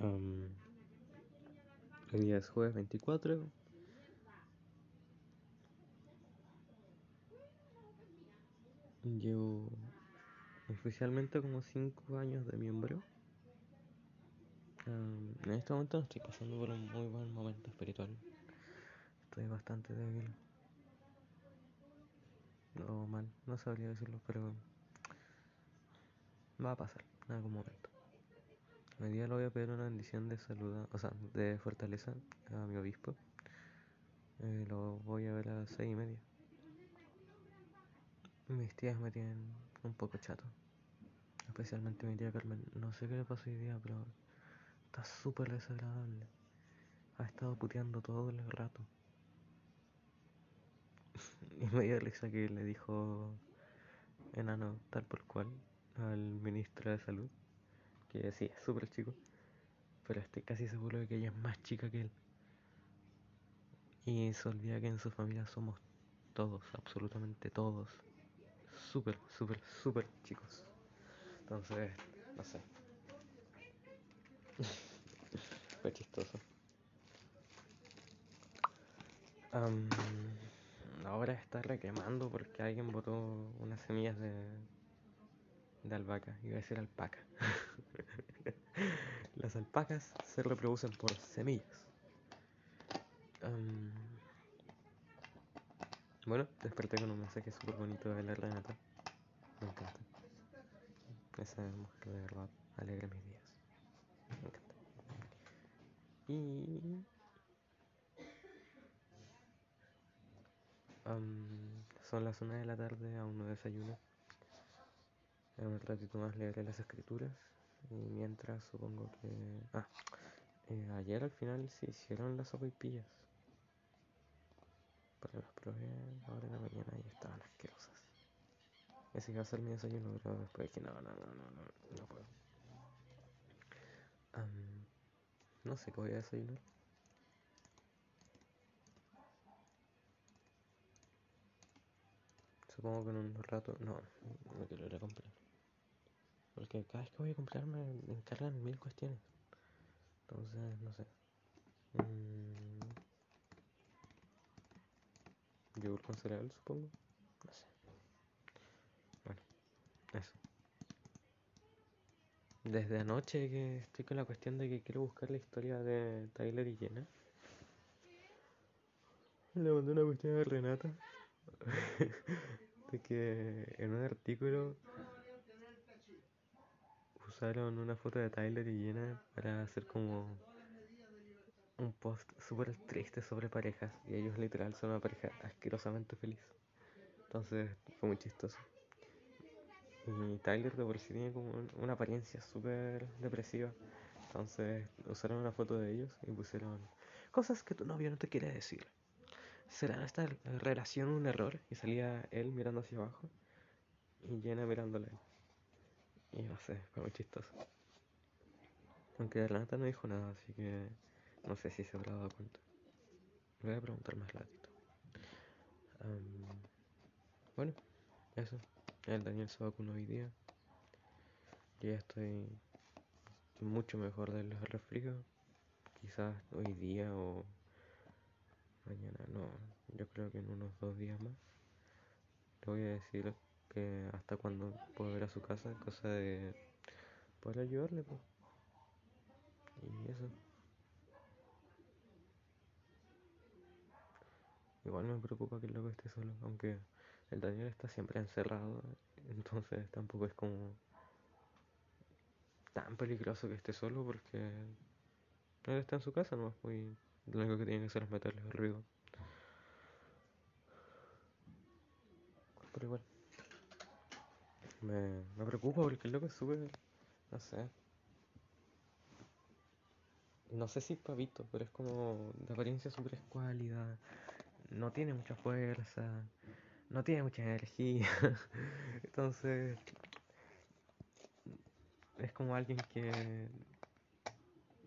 Um, hoy día es jueves 24. Llevo oficialmente como 5 años de miembro. Um, en este momento estoy pasando por un muy buen momento espiritual. Estoy bastante débil. No mal, no sabría decirlo, pero va a pasar en algún momento. Hoy día le voy a pedir una bendición de salud, o sea, de fortaleza a mi obispo. Eh, lo voy a ver a las seis y media. Mis tías me tienen un poco chato. Especialmente mi tía Carmen. No sé qué le pasó hoy día, pero está súper desagradable. Ha estado puteando todo el rato. y me dio risa que le dijo enano tal por cual al ministro de salud. Que sí, es súper chico. Pero estoy casi seguro de que ella es más chica que él. Y se olvida que en su familia somos todos, absolutamente todos, súper, súper, súper chicos. Entonces, no sé. Fue chistoso. Um, ahora está reclamando porque alguien botó unas semillas de, de albahaca. Iba a decir alpaca. Las alpacas se reproducen por semillas. Um, bueno, desperté con un mensaje súper bonito de la Renata. Me encanta. Esa mujer de verdad alegra mis días. Me encanta. Y. Um, son las una de la tarde, aún no desayuno. En un ratito más leeré las escrituras. Y mientras supongo que. Ah, eh, ayer al final se hicieron las sopaipillas. Pero las probé ahora en la mañana y estaban asquerosas. Ese iba a ser mi desayuno, pero después dije, no, no, no, no, no, no puedo. No sé qué voy a desayunar. Supongo que en un rato, no, no quiero ir a comprar. Porque cada vez que voy a comprar me encargan mil cuestiones. Entonces, no sé. Mm, yogur con cereal, supongo. No sé. Bueno, eso. Desde anoche que estoy con la cuestión de que quiero buscar la historia de Tyler y Jenna. Le mandé una cuestión a Renata. de que en un artículo usaron una foto de Tyler y Jenna para hacer como un post súper triste sobre parejas y ellos literal son una pareja asquerosamente feliz. Entonces fue muy chistoso. Y Tyler de por sí tiene como una apariencia súper depresiva. Entonces usaron una foto de ellos y pusieron cosas que tu novio no te quiere decir. ¿Será esta relación un error? Y salía él mirando hacia abajo y Jenna mirándole. Y no sé, fue muy chistoso. Aunque de Renata no dijo nada, así que no sé si se habrá dado cuenta. Le voy a preguntar más ratito. Um, bueno, eso. El Daniel se vacunó hoy día. Yo ya estoy mucho mejor del resfrío. Quizás hoy día o mañana, no. Yo creo que en unos dos días más. Le voy a decir que hasta cuando puedo ir a su casa, cosa de poder ayudarle. Pues. Y eso. Igual me preocupa que el loco esté solo, aunque el Daniel está siempre encerrado, entonces tampoco es como tan peligroso que esté solo porque él está en su casa nomás, pues, y lo único que tiene que hacer es meterle el ruido. Pero igual, me, me preocupa porque el loco es súper, no sé, no sé si es pavito, pero es como de apariencia súper escuálida, no tiene mucha fuerza, no tiene mucha energía, entonces es como alguien que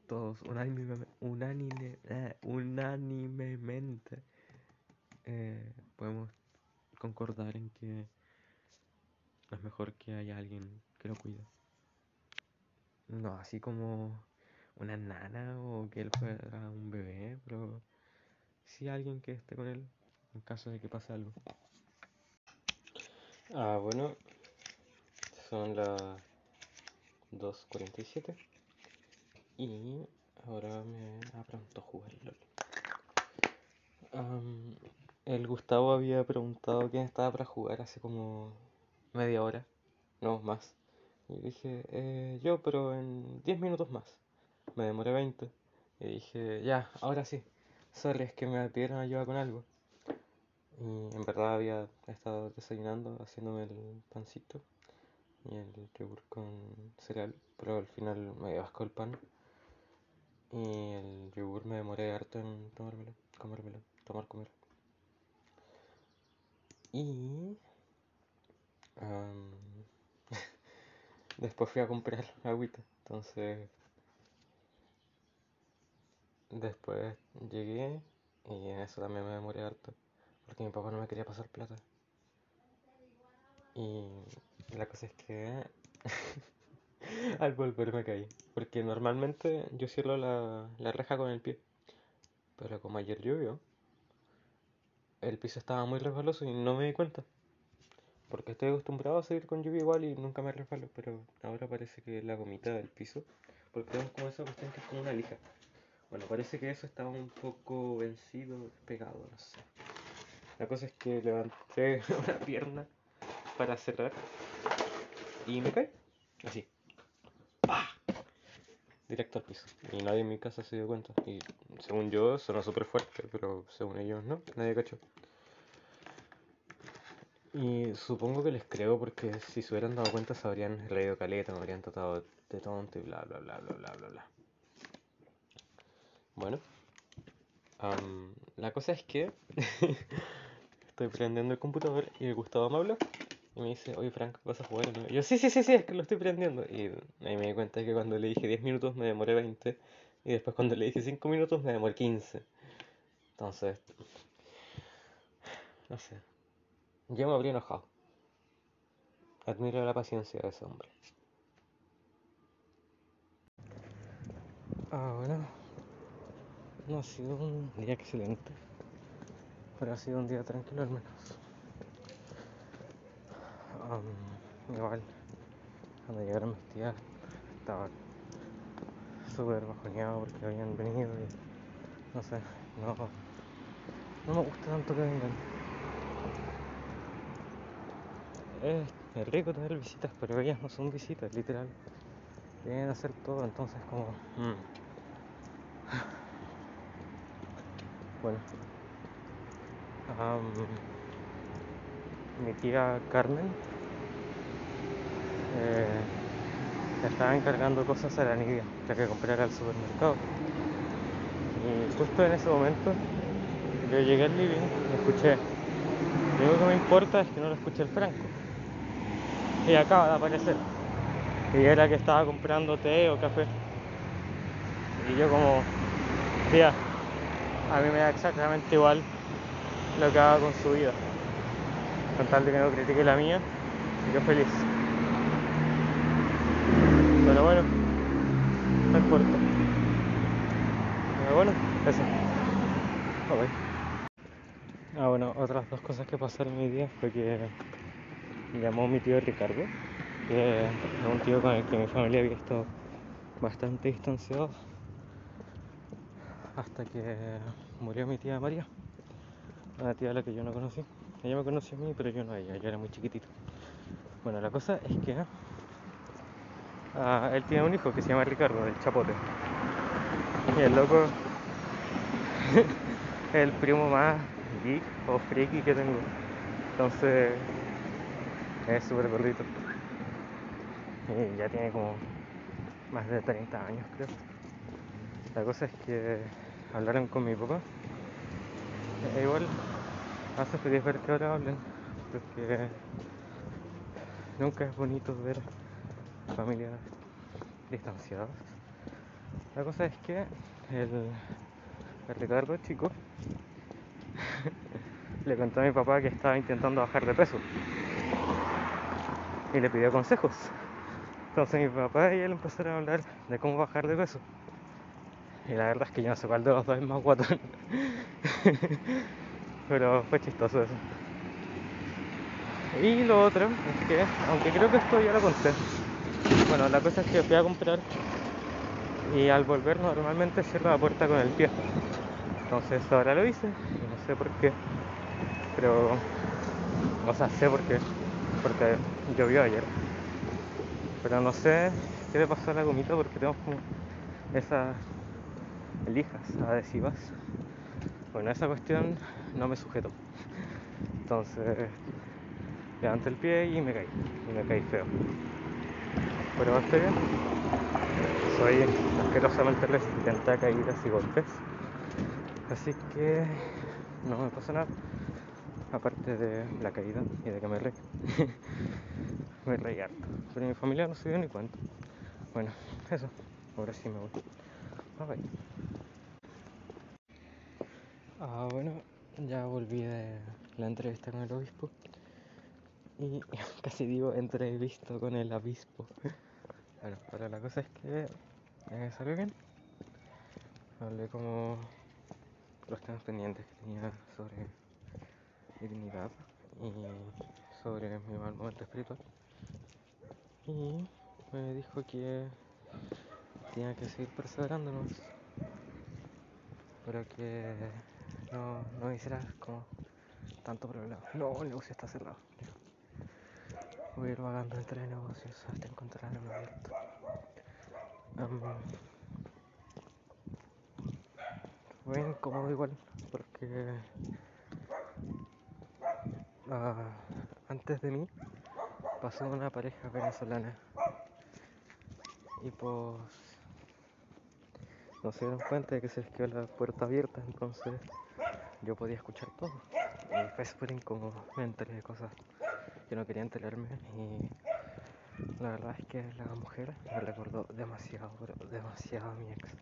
todos unánime, unánime, eh, unánimemente eh, podemos concordar en que es mejor que haya alguien que lo cuide. No, así como una nana o que él fuera un bebé, pero sí alguien que esté con él en caso de que pase algo. Ah, bueno, son las 2.47 y ahora me apronto a jugar LOL. el Gustavo había preguntado quién estaba para jugar hace como media hora, no más. Y dije, eh, yo, pero en 10 minutos más. Me demoré 20. Y dije, ya, ahora sí. Sorry, es que me pidieron ayuda con algo. Y en verdad había estado desayunando, haciéndome el pancito y el yogur con cereal, pero al final me dio asco el pan. Y el yogur me demoré harto en tomármelo, comérmelo, tomar, comer. Y después fui a comprar agüita, entonces después llegué y en eso también me demoré harto, porque mi papá no me quería pasar plata. Y la cosa es que al volver me caí, porque normalmente yo cierro la, la reja con el pie, pero como ayer llovió, el piso estaba muy resbaloso y no me di cuenta. Porque estoy acostumbrado a seguir con lluvia igual y nunca me resbalo, pero ahora parece que la gomita del piso, porque tenemos como esa cuestión que es como una lija. Bueno, parece que eso estaba un poco vencido, pegado, no sé. La cosa es que levanté una pierna para cerrar y me caí, así. Directo al piso. Y nadie en mi casa se dio cuenta. Y según yo, sonó súper fuerte, pero según ellos no, nadie cachó. Y supongo que les creo porque si se hubieran dado cuenta se habrían reído caleta, me habrían tratado de tonto y bla bla bla bla bla bla bla. Bueno, la cosa es que estoy prendiendo el computador y Gustavo me habla y me dice, oye Frank, ¿vas a jugar? Y yo, sí, sí, sí, sí, es que lo estoy prendiendo. Y ahí me di cuenta que cuando le dije 10 minutos me demoré 20 y después cuando le dije 5 minutos me demoré 15. Entonces, no sé, yo me habría enojado. Admiro la paciencia de ese hombre. Ah, bueno. No ha sido un día excelente. Pero ha sido un día tranquilo al menos. igual, cuando llegaron mis tías, estaba súper bajoneado porque habían venido y no sé, no, no me gusta tanto que vengan. Es rico tener visitas, pero ellas no son visitas, literal. Vienen a hacer todo, entonces como... Mm. Bueno. mi tía Carmen eh, estaba encargando cosas a la Nidia, la que comprara al supermercado. Y justo en ese momento yo llegué al living y escuché. Lo único que me importa es que no lo escuché el Franco y acaba de aparecer. Y era que estaba comprando té o café. Y yo como, tía, a mí me da exactamente igual lo que haga con su vida. Con tal de que no critique la mía, yo feliz. Pero bueno, no importa. Pero bueno, eso. Ah, bueno, otras dos cosas que pasaron mi día fue que llamó mi tío Ricardo, que es un tío con el que mi familia había estado bastante distanciado hasta que murió mi tía María, una tía a la que yo no conocí. Ella me conoció a mí, pero yo no a ella, yo era muy chiquitito. Bueno, la cosa es que ah, él tiene un hijo que se llama Ricardo, el Chapote. Y el loco es el primo más geek o friki que tengo. Entonces es súper gordito. Y ya tiene como más de 30 años, creo. La cosa es que hablaron con mi papá. E igual hace feliz ver que ahora hablen, porque nunca es bonito ver familias distanciadas. La cosa es que el, el Ricardo chico le contó a mi papá que estaba intentando bajar de peso y le pidió consejos. Entonces mi papá y él empezaron a hablar de cómo bajar de peso. Y la verdad es que yo no sé cuál de los dos es más guatón. Pero fue chistoso eso. Y lo otro es que, aunque creo que esto ya lo conté, bueno, la cosa es que fui a comprar y al volver normalmente cierro la puerta con el pie. Entonces ahora lo hice, no sé por qué, pero, o sea, sé por qué, porque llovió ayer. Pero no sé qué le pasó a la gomita porque tengo como esas lijas adhesivas. Bueno, esa cuestión no me sujetó. Entonces levanté el pie y me caí. Y me caí feo. Pero estoy bien. Soy asquerosamente resistente a caídas y golpes. Así que no me pasa nada. Aparte de la caída y de que me reí. me reí harto. Pero mi familia no se dio ni cuenta. Bueno, eso. Ahora sí me voy. Bye bye. Ah, bueno, ya volví de la entrevista con el obispo. Y casi digo entrevisto con el obispo. Bueno, pero la cosa es que eh, salió bien. Hablé como los temas pendientes que tenía sobre dignidad y sobre mi mal momento espiritual. Y me dijo que tenía que seguir perseverándonos, pero que no, no hiciera como tanto problema. No, el negocio está cerrado. Voy a ir vagando entre negocios hasta encontrar uno abierto. Um, fue incómodo igual, porque uh, antes de mí pasó una pareja venezolana y pues no se dieron cuenta de que se les quedó la puerta abierta, entonces yo podía escuchar todo. Y fue súper incómodo, me enteré de cosas que no quería enterarme y la verdad es que la mujer me recordó demasiado, pero demasiado a mi ex.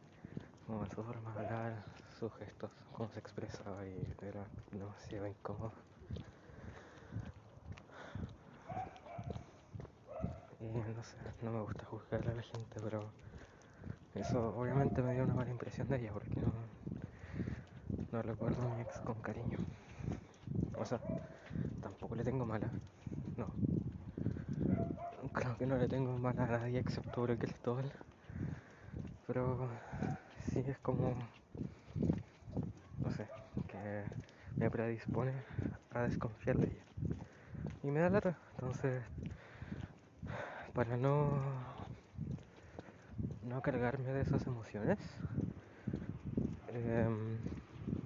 Como su forma de hablar, sus gestos, cómo se expresaba y era demasiado incómodo. No me gusta juzgar a la gente, pero eso obviamente me dio una mala impresión de ella porque no, no recuerdo a mi ex con cariño. O sea, tampoco le tengo mala. No. Creo que no le tengo mala a nadie excepto por el. Pero sí es como, no sé, que me predispone a desconfiar de ella. Y me da lata. Entonces, para no, no cargarme de esas emociones, em,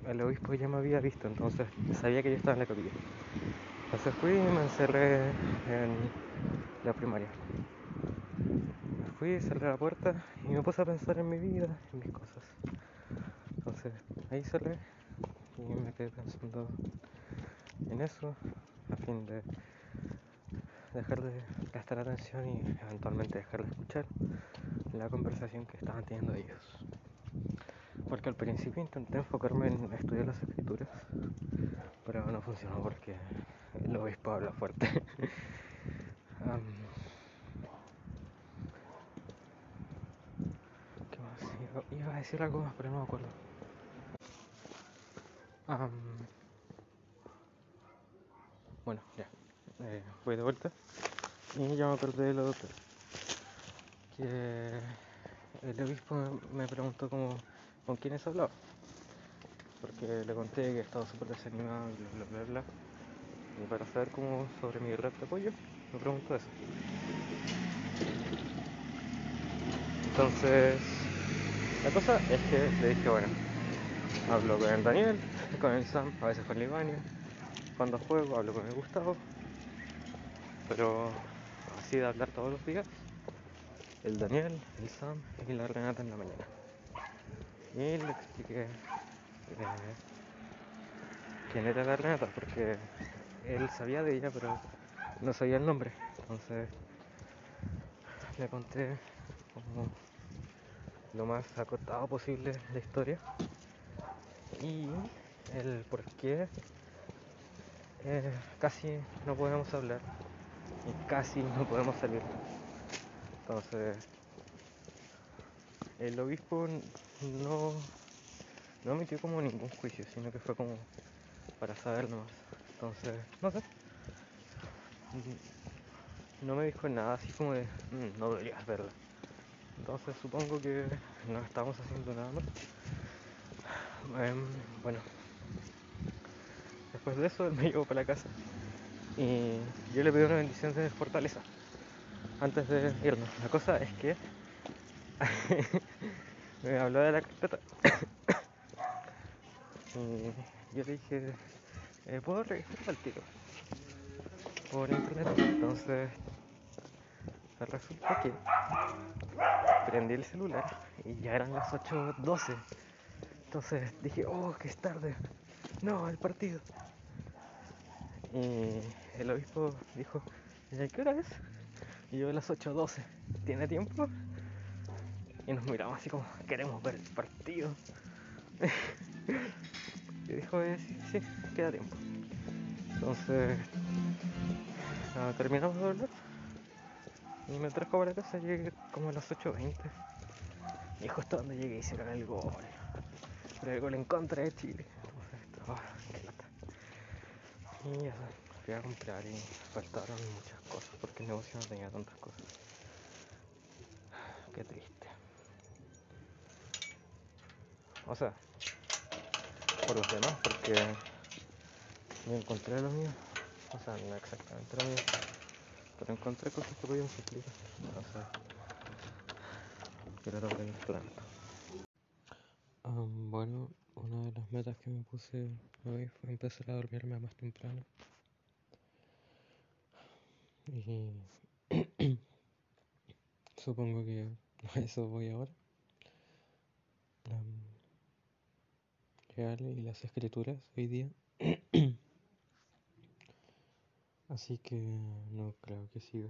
el obispo ya me había visto, entonces sabía que yo estaba en la capilla. Entonces fui y me encerré en la primaria. Me fui, cerré la puerta y me puse a pensar en mi vida, en mis cosas. Entonces ahí cerré y me quedé pensando en eso a fin de dejar de prestar atención y eventualmente dejar de escuchar la conversación que estaban teniendo ellos. Porque al principio intenté enfocarme en estudiar las escrituras, pero no funcionó porque el obispo habla fuerte. ¿Qué más? Iba, a decir algo más, pero no me acuerdo. Bueno, ya. Eh, voy de vuelta. Y ya me acordé de lo otro. Que el obispo me preguntó como con quiénes hablaba. Porque le conté que estaba súper desanimado y bla bla bla bla. Y para saber cómo sobre mi red de apoyo, me preguntó eso. Entonces, la cosa es que le dije, bueno, hablo con el Daniel, con el Sam, a veces con el Ivania. Cuando juego hablo con el Gustavo. Pero así de hablar todos los días, el Daniel, el Sam y la Renata en la mañana. Y le expliqué eh, quién era la Renata, porque él sabía de ella, pero no sabía el nombre. Entonces le conté como lo más acortado posible la historia y el por qué eh, casi no podemos hablar casi no podemos salir. Entonces el obispo no, no emitió como ningún juicio, sino que fue como para saber nomás. Entonces, no sé. No me dijo nada así como de, "Mm, no deberías verla. Entonces supongo que no estamos haciendo nada más. Em, bueno, después de eso él me llevó para la casa y yo le pedí una bendición de fortaleza antes de irnos. La cosa es que me habló de la carpeta y yo le dije, eh, ¿puedo revisar al tiro? Por internet. Entonces, resulta que prendí el celular y ya eran las 8.12. Entonces dije, oh, que es tarde. No, el partido. Y el obispo dijo, ¿y qué hora es? Y yo a las 8.12. ¿Tiene tiempo? Y nos miramos así como, queremos ver el partido. y dijo, eh, sí, sí, queda tiempo. Entonces, ah, terminamos de hablar. Y me trajo para casa, llegué como a las 8.20. Y justo donde llegué hicieron el gol. Pero el gol en contra de Chile. Entonces, oh. Y eso, fui a comprar y faltaron muchas cosas porque el negocio no tenía tantas cosas. Qué triste. O sea, por los demás, porque me encontré lo mío. O sea, no exactamente lo mío. Pero encontré cosas que podían suplir. O sea, era sobre el planeta. Um, bueno, metas que me puse hoy fue empezar a dormirme más temprano. Y supongo que a eso voy ahora. Y las escrituras hoy día. Así que no creo que siga.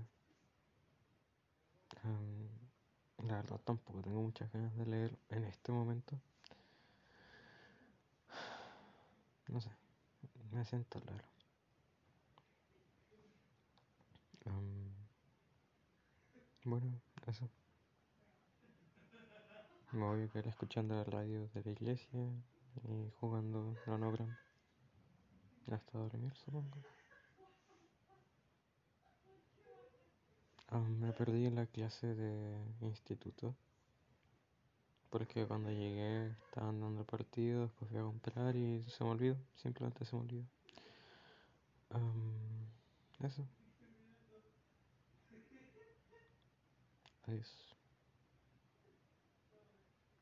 Um, la verdad tampoco tengo muchas ganas de leer en este momento. No sé, me siento raro. Um, bueno, eso. Me voy a quedar escuchando la radio de la iglesia y jugando Nonogram hasta dormir, supongo. Um, me perdí en la clase de instituto porque cuando llegué estaban dando el partido, después fui a comprar y se me olvidó, simplemente se me olvidó. Um, eso. Adiós.